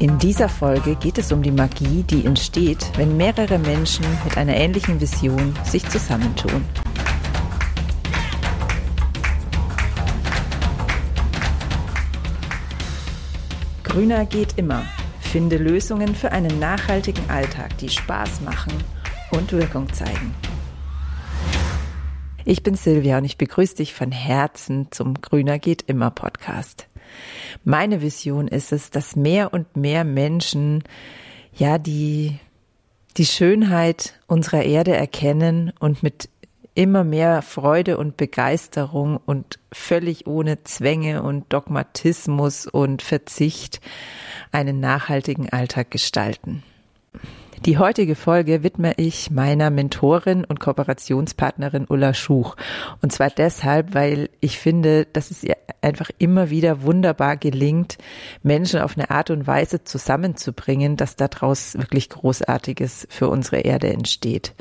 In dieser Folge geht es um die Magie, die entsteht, wenn mehrere Menschen mit einer ähnlichen Vision sich zusammentun. Grüner geht immer. Finde Lösungen für einen nachhaltigen Alltag, die Spaß machen und Wirkung zeigen. Ich bin Silvia und ich begrüße dich von Herzen zum Grüner geht immer Podcast. Meine Vision ist es, dass mehr und mehr Menschen ja die die Schönheit unserer Erde erkennen und mit immer mehr Freude und Begeisterung und völlig ohne Zwänge und Dogmatismus und Verzicht einen nachhaltigen Alltag gestalten. Die heutige Folge widme ich meiner Mentorin und Kooperationspartnerin Ulla Schuch. Und zwar deshalb, weil ich finde, dass es ihr einfach immer wieder wunderbar gelingt, Menschen auf eine Art und Weise zusammenzubringen, dass daraus wirklich Großartiges für unsere Erde entsteht.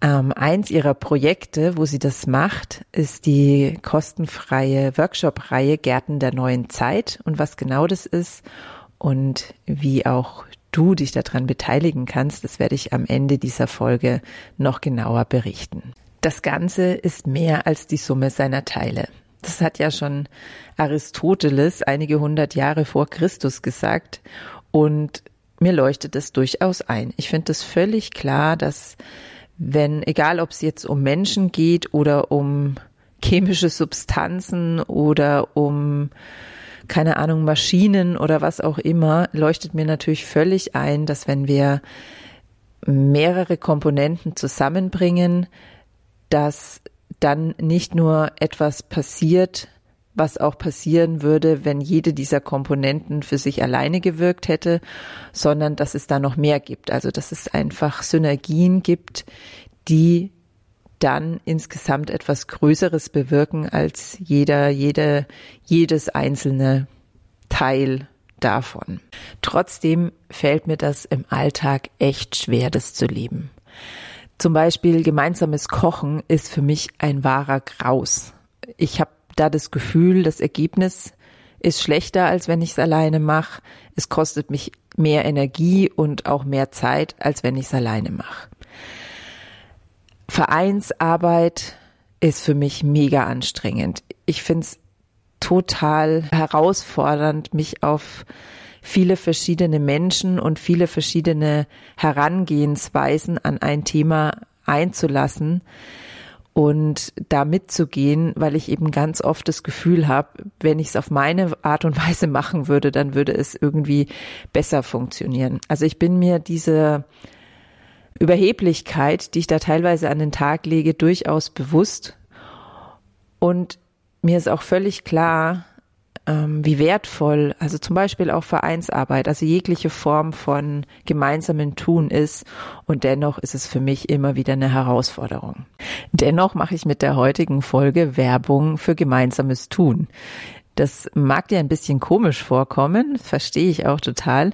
Ähm, eins ihrer Projekte, wo sie das macht, ist die kostenfreie Workshop-Reihe Gärten der neuen Zeit. Und was genau das ist und wie auch du dich daran beteiligen kannst, das werde ich am Ende dieser Folge noch genauer berichten. Das Ganze ist mehr als die Summe seiner Teile. Das hat ja schon Aristoteles einige hundert Jahre vor Christus gesagt und mir leuchtet es durchaus ein. Ich finde es völlig klar, dass wenn, egal ob es jetzt um Menschen geht oder um chemische Substanzen oder um keine Ahnung, Maschinen oder was auch immer, leuchtet mir natürlich völlig ein, dass wenn wir mehrere Komponenten zusammenbringen, dass dann nicht nur etwas passiert, was auch passieren würde, wenn jede dieser Komponenten für sich alleine gewirkt hätte, sondern dass es da noch mehr gibt. Also dass es einfach Synergien gibt, die dann insgesamt etwas Größeres bewirken als jeder, jede, jedes einzelne Teil davon. Trotzdem fällt mir das im Alltag echt schwer, das zu leben. Zum Beispiel gemeinsames Kochen ist für mich ein wahrer Graus. Ich habe da das Gefühl, das Ergebnis ist schlechter, als wenn ich es alleine mache. Es kostet mich mehr Energie und auch mehr Zeit, als wenn ich es alleine mache. Vereinsarbeit ist für mich mega anstrengend. Ich finde es total herausfordernd, mich auf viele verschiedene Menschen und viele verschiedene Herangehensweisen an ein Thema einzulassen und da mitzugehen, weil ich eben ganz oft das Gefühl habe, wenn ich es auf meine Art und Weise machen würde, dann würde es irgendwie besser funktionieren. Also ich bin mir diese Überheblichkeit, die ich da teilweise an den Tag lege, durchaus bewusst. Und mir ist auch völlig klar, ähm, wie wertvoll, also zum Beispiel auch Vereinsarbeit, also jegliche Form von gemeinsamen Tun ist. Und dennoch ist es für mich immer wieder eine Herausforderung. Dennoch mache ich mit der heutigen Folge Werbung für gemeinsames Tun. Das mag dir ein bisschen komisch vorkommen, verstehe ich auch total.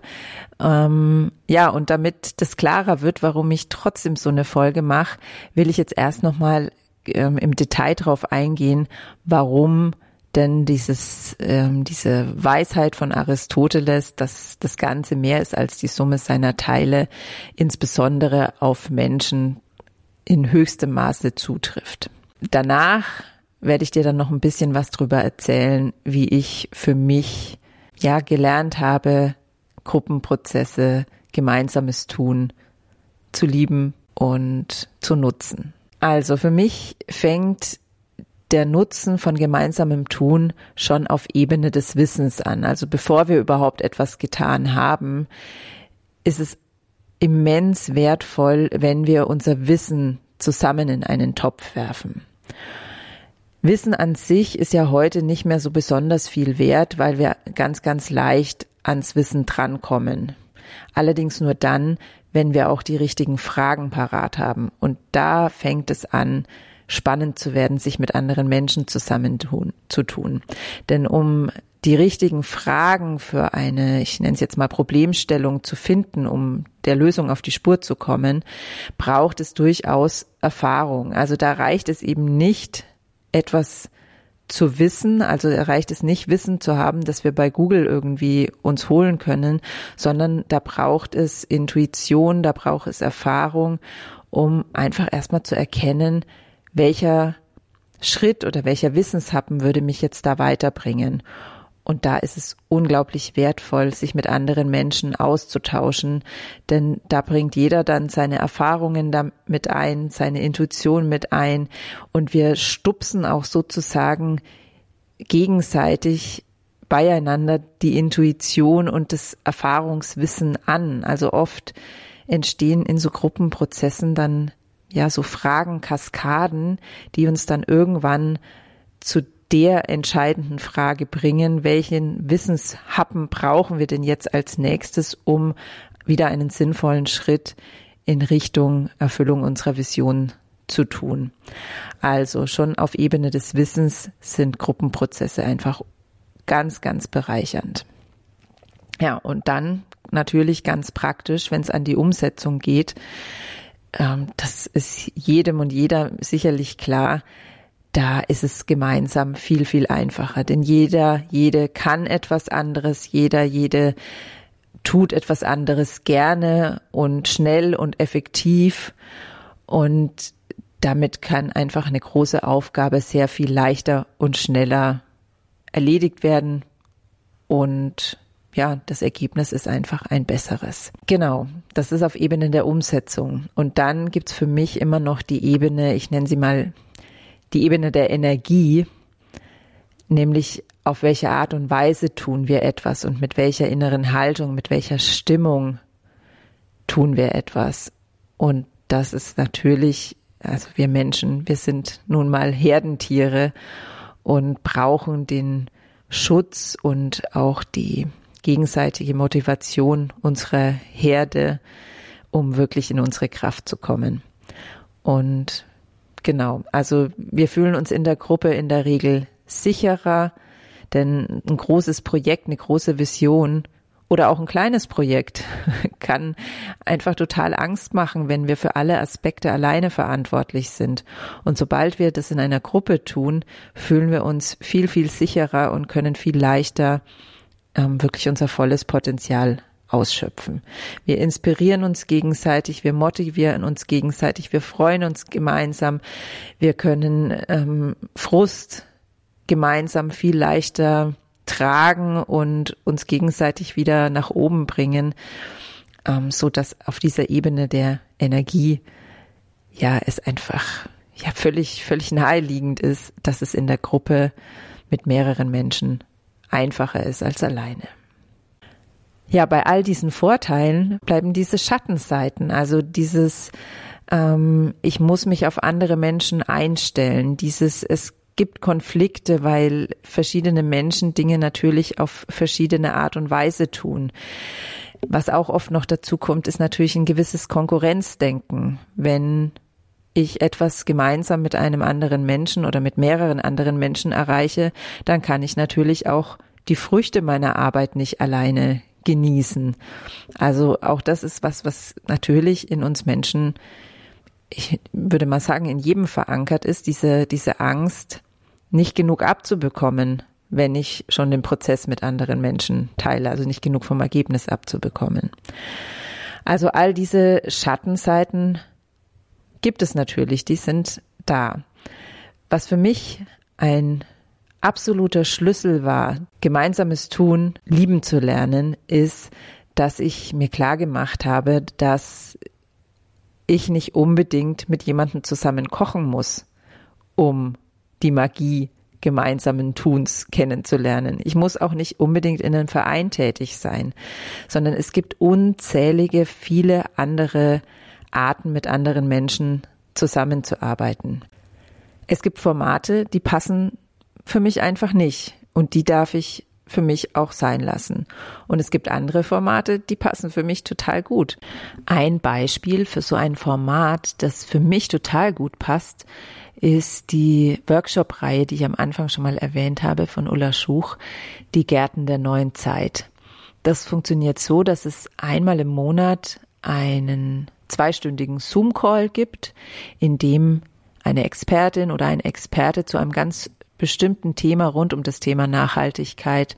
Ähm, ja, und damit das klarer wird, warum ich trotzdem so eine Folge mache, will ich jetzt erst nochmal ähm, im Detail drauf eingehen, warum denn dieses, ähm, diese Weisheit von Aristoteles, dass das Ganze mehr ist als die Summe seiner Teile, insbesondere auf Menschen in höchstem Maße zutrifft. Danach werde ich dir dann noch ein bisschen was drüber erzählen, wie ich für mich ja gelernt habe, Gruppenprozesse, gemeinsames Tun zu lieben und zu nutzen. Also für mich fängt der Nutzen von gemeinsamem Tun schon auf Ebene des Wissens an. Also bevor wir überhaupt etwas getan haben, ist es immens wertvoll, wenn wir unser Wissen zusammen in einen Topf werfen. Wissen an sich ist ja heute nicht mehr so besonders viel wert, weil wir ganz, ganz leicht ans Wissen drankommen. Allerdings nur dann, wenn wir auch die richtigen Fragen parat haben. Und da fängt es an, spannend zu werden, sich mit anderen Menschen zusammen zu tun. Denn um die richtigen Fragen für eine, ich nenne es jetzt mal Problemstellung zu finden, um der Lösung auf die Spur zu kommen, braucht es durchaus Erfahrung. Also da reicht es eben nicht, etwas zu wissen, also erreicht es nicht Wissen zu haben, dass wir bei Google irgendwie uns holen können, sondern da braucht es Intuition, da braucht es Erfahrung, um einfach erstmal zu erkennen, welcher Schritt oder welcher Wissenshappen würde mich jetzt da weiterbringen. Und da ist es unglaublich wertvoll, sich mit anderen Menschen auszutauschen, denn da bringt jeder dann seine Erfahrungen damit ein, seine Intuition mit ein und wir stupsen auch sozusagen gegenseitig beieinander die Intuition und das Erfahrungswissen an. Also oft entstehen in so Gruppenprozessen dann ja so Fragen, Kaskaden, die uns dann irgendwann zu der entscheidenden Frage bringen, welchen Wissenshappen brauchen wir denn jetzt als nächstes, um wieder einen sinnvollen Schritt in Richtung Erfüllung unserer Vision zu tun. Also schon auf Ebene des Wissens sind Gruppenprozesse einfach ganz, ganz bereichernd. Ja, und dann natürlich ganz praktisch, wenn es an die Umsetzung geht. Ähm, das ist jedem und jeder sicherlich klar da ist es gemeinsam viel, viel einfacher. Denn jeder, jede kann etwas anderes, jeder, jede tut etwas anderes gerne und schnell und effektiv. Und damit kann einfach eine große Aufgabe sehr viel leichter und schneller erledigt werden. Und ja, das Ergebnis ist einfach ein besseres. Genau, das ist auf Ebene der Umsetzung. Und dann gibt's für mich immer noch die Ebene, ich nenne sie mal die Ebene der Energie, nämlich auf welche Art und Weise tun wir etwas und mit welcher inneren Haltung, mit welcher Stimmung tun wir etwas. Und das ist natürlich, also wir Menschen, wir sind nun mal Herdentiere und brauchen den Schutz und auch die gegenseitige Motivation unserer Herde, um wirklich in unsere Kraft zu kommen. Und Genau, also wir fühlen uns in der Gruppe in der Regel sicherer, denn ein großes Projekt, eine große Vision oder auch ein kleines Projekt kann einfach total Angst machen, wenn wir für alle Aspekte alleine verantwortlich sind. Und sobald wir das in einer Gruppe tun, fühlen wir uns viel, viel sicherer und können viel leichter ähm, wirklich unser volles Potenzial ausschöpfen. Wir inspirieren uns gegenseitig, wir motivieren uns gegenseitig, wir freuen uns gemeinsam, wir können ähm, Frust gemeinsam viel leichter tragen und uns gegenseitig wieder nach oben bringen, ähm, so dass auf dieser Ebene der Energie ja es einfach ja völlig völlig naheliegend ist, dass es in der Gruppe mit mehreren Menschen einfacher ist als alleine. Ja, bei all diesen Vorteilen bleiben diese Schattenseiten, also dieses, ähm, ich muss mich auf andere Menschen einstellen, dieses, es gibt Konflikte, weil verschiedene Menschen Dinge natürlich auf verschiedene Art und Weise tun. Was auch oft noch dazu kommt, ist natürlich ein gewisses Konkurrenzdenken. Wenn ich etwas gemeinsam mit einem anderen Menschen oder mit mehreren anderen Menschen erreiche, dann kann ich natürlich auch die Früchte meiner Arbeit nicht alleine genießen. Also auch das ist was, was natürlich in uns Menschen, ich würde mal sagen, in jedem verankert ist, diese, diese Angst, nicht genug abzubekommen, wenn ich schon den Prozess mit anderen Menschen teile, also nicht genug vom Ergebnis abzubekommen. Also all diese Schattenseiten gibt es natürlich, die sind da. Was für mich ein absoluter Schlüssel war, gemeinsames Tun lieben zu lernen, ist, dass ich mir klar gemacht habe, dass ich nicht unbedingt mit jemandem zusammen kochen muss, um die Magie gemeinsamen Tuns kennenzulernen. Ich muss auch nicht unbedingt in einem Verein tätig sein, sondern es gibt unzählige, viele andere Arten, mit anderen Menschen zusammenzuarbeiten. Es gibt Formate, die passen für mich einfach nicht. Und die darf ich für mich auch sein lassen. Und es gibt andere Formate, die passen für mich total gut. Ein Beispiel für so ein Format, das für mich total gut passt, ist die Workshop-Reihe, die ich am Anfang schon mal erwähnt habe von Ulla Schuch, die Gärten der neuen Zeit. Das funktioniert so, dass es einmal im Monat einen zweistündigen Zoom-Call gibt, in dem eine Expertin oder ein Experte zu einem ganz bestimmten Thema rund um das Thema Nachhaltigkeit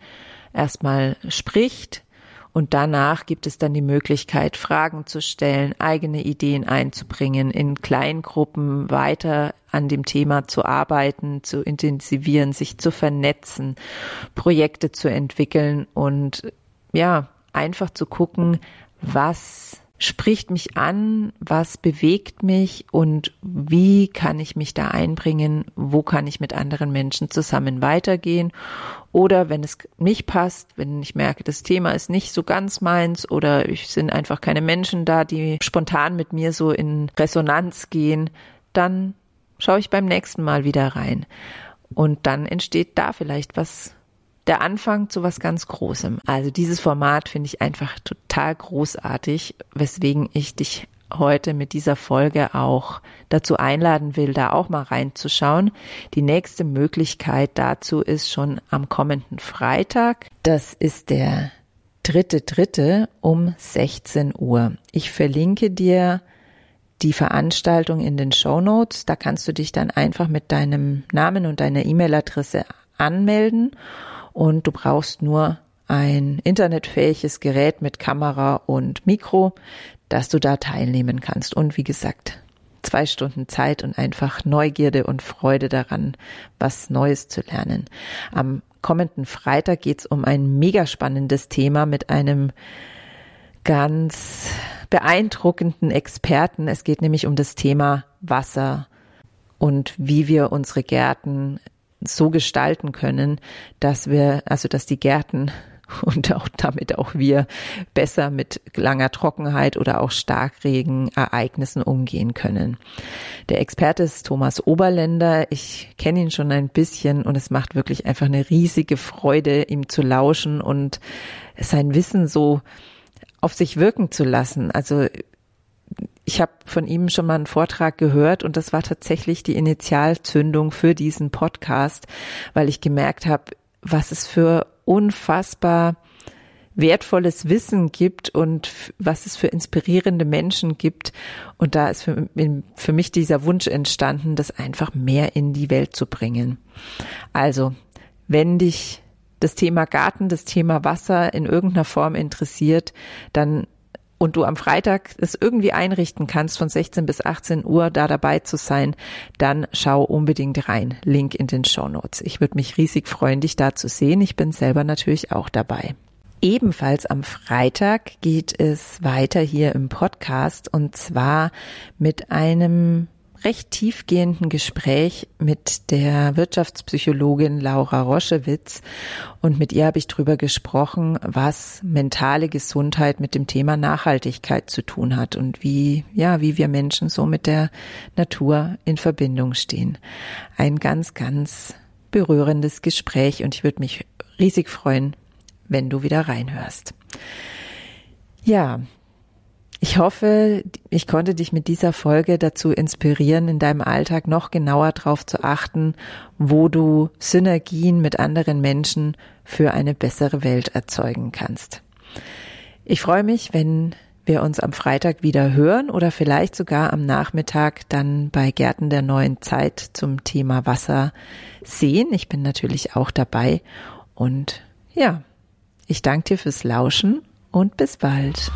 erstmal spricht. Und danach gibt es dann die Möglichkeit, Fragen zu stellen, eigene Ideen einzubringen, in Kleingruppen weiter an dem Thema zu arbeiten, zu intensivieren, sich zu vernetzen, Projekte zu entwickeln und ja, einfach zu gucken, was spricht mich an, was bewegt mich und wie kann ich mich da einbringen, wo kann ich mit anderen Menschen zusammen weitergehen oder wenn es nicht passt, wenn ich merke, das Thema ist nicht so ganz meins oder ich sind einfach keine Menschen da, die spontan mit mir so in Resonanz gehen, dann schaue ich beim nächsten Mal wieder rein. Und dann entsteht da vielleicht was der Anfang zu was ganz Großem. Also dieses Format finde ich einfach total großartig, weswegen ich dich heute mit dieser Folge auch dazu einladen will, da auch mal reinzuschauen. Die nächste Möglichkeit dazu ist schon am kommenden Freitag. Das ist der dritte dritte um 16 Uhr. Ich verlinke dir die Veranstaltung in den Show Notes. Da kannst du dich dann einfach mit deinem Namen und deiner E-Mail-Adresse anmelden und du brauchst nur ein internetfähiges Gerät mit Kamera und Mikro, dass du da teilnehmen kannst. Und wie gesagt, zwei Stunden Zeit und einfach Neugierde und Freude daran, was Neues zu lernen. Am kommenden Freitag geht's um ein mega spannendes Thema mit einem ganz beeindruckenden Experten. Es geht nämlich um das Thema Wasser und wie wir unsere Gärten so gestalten können, dass wir, also dass die Gärten und auch damit auch wir besser mit langer Trockenheit oder auch Starkregenereignissen umgehen können. Der Experte ist Thomas Oberländer. Ich kenne ihn schon ein bisschen und es macht wirklich einfach eine riesige Freude, ihm zu lauschen und sein Wissen so auf sich wirken zu lassen. Also ich habe von ihm schon mal einen Vortrag gehört und das war tatsächlich die Initialzündung für diesen Podcast, weil ich gemerkt habe, was es für unfassbar wertvolles Wissen gibt und was es für inspirierende Menschen gibt. Und da ist für, für mich dieser Wunsch entstanden, das einfach mehr in die Welt zu bringen. Also, wenn dich das Thema Garten, das Thema Wasser in irgendeiner Form interessiert, dann und du am Freitag es irgendwie einrichten kannst, von 16 bis 18 Uhr da dabei zu sein, dann schau unbedingt rein. Link in den Show Notes. Ich würde mich riesig freuen, dich da zu sehen. Ich bin selber natürlich auch dabei. Ebenfalls am Freitag geht es weiter hier im Podcast und zwar mit einem recht tiefgehenden Gespräch mit der Wirtschaftspsychologin Laura Roschewitz und mit ihr habe ich drüber gesprochen, was mentale Gesundheit mit dem Thema Nachhaltigkeit zu tun hat und wie, ja, wie wir Menschen so mit der Natur in Verbindung stehen. Ein ganz, ganz berührendes Gespräch und ich würde mich riesig freuen, wenn du wieder reinhörst. Ja, ich hoffe, ich konnte dich mit dieser Folge dazu inspirieren, in deinem Alltag noch genauer darauf zu achten, wo du Synergien mit anderen Menschen für eine bessere Welt erzeugen kannst. Ich freue mich, wenn wir uns am Freitag wieder hören oder vielleicht sogar am Nachmittag dann bei Gärten der neuen Zeit zum Thema Wasser sehen. Ich bin natürlich auch dabei und ja, ich danke dir fürs Lauschen und bis bald.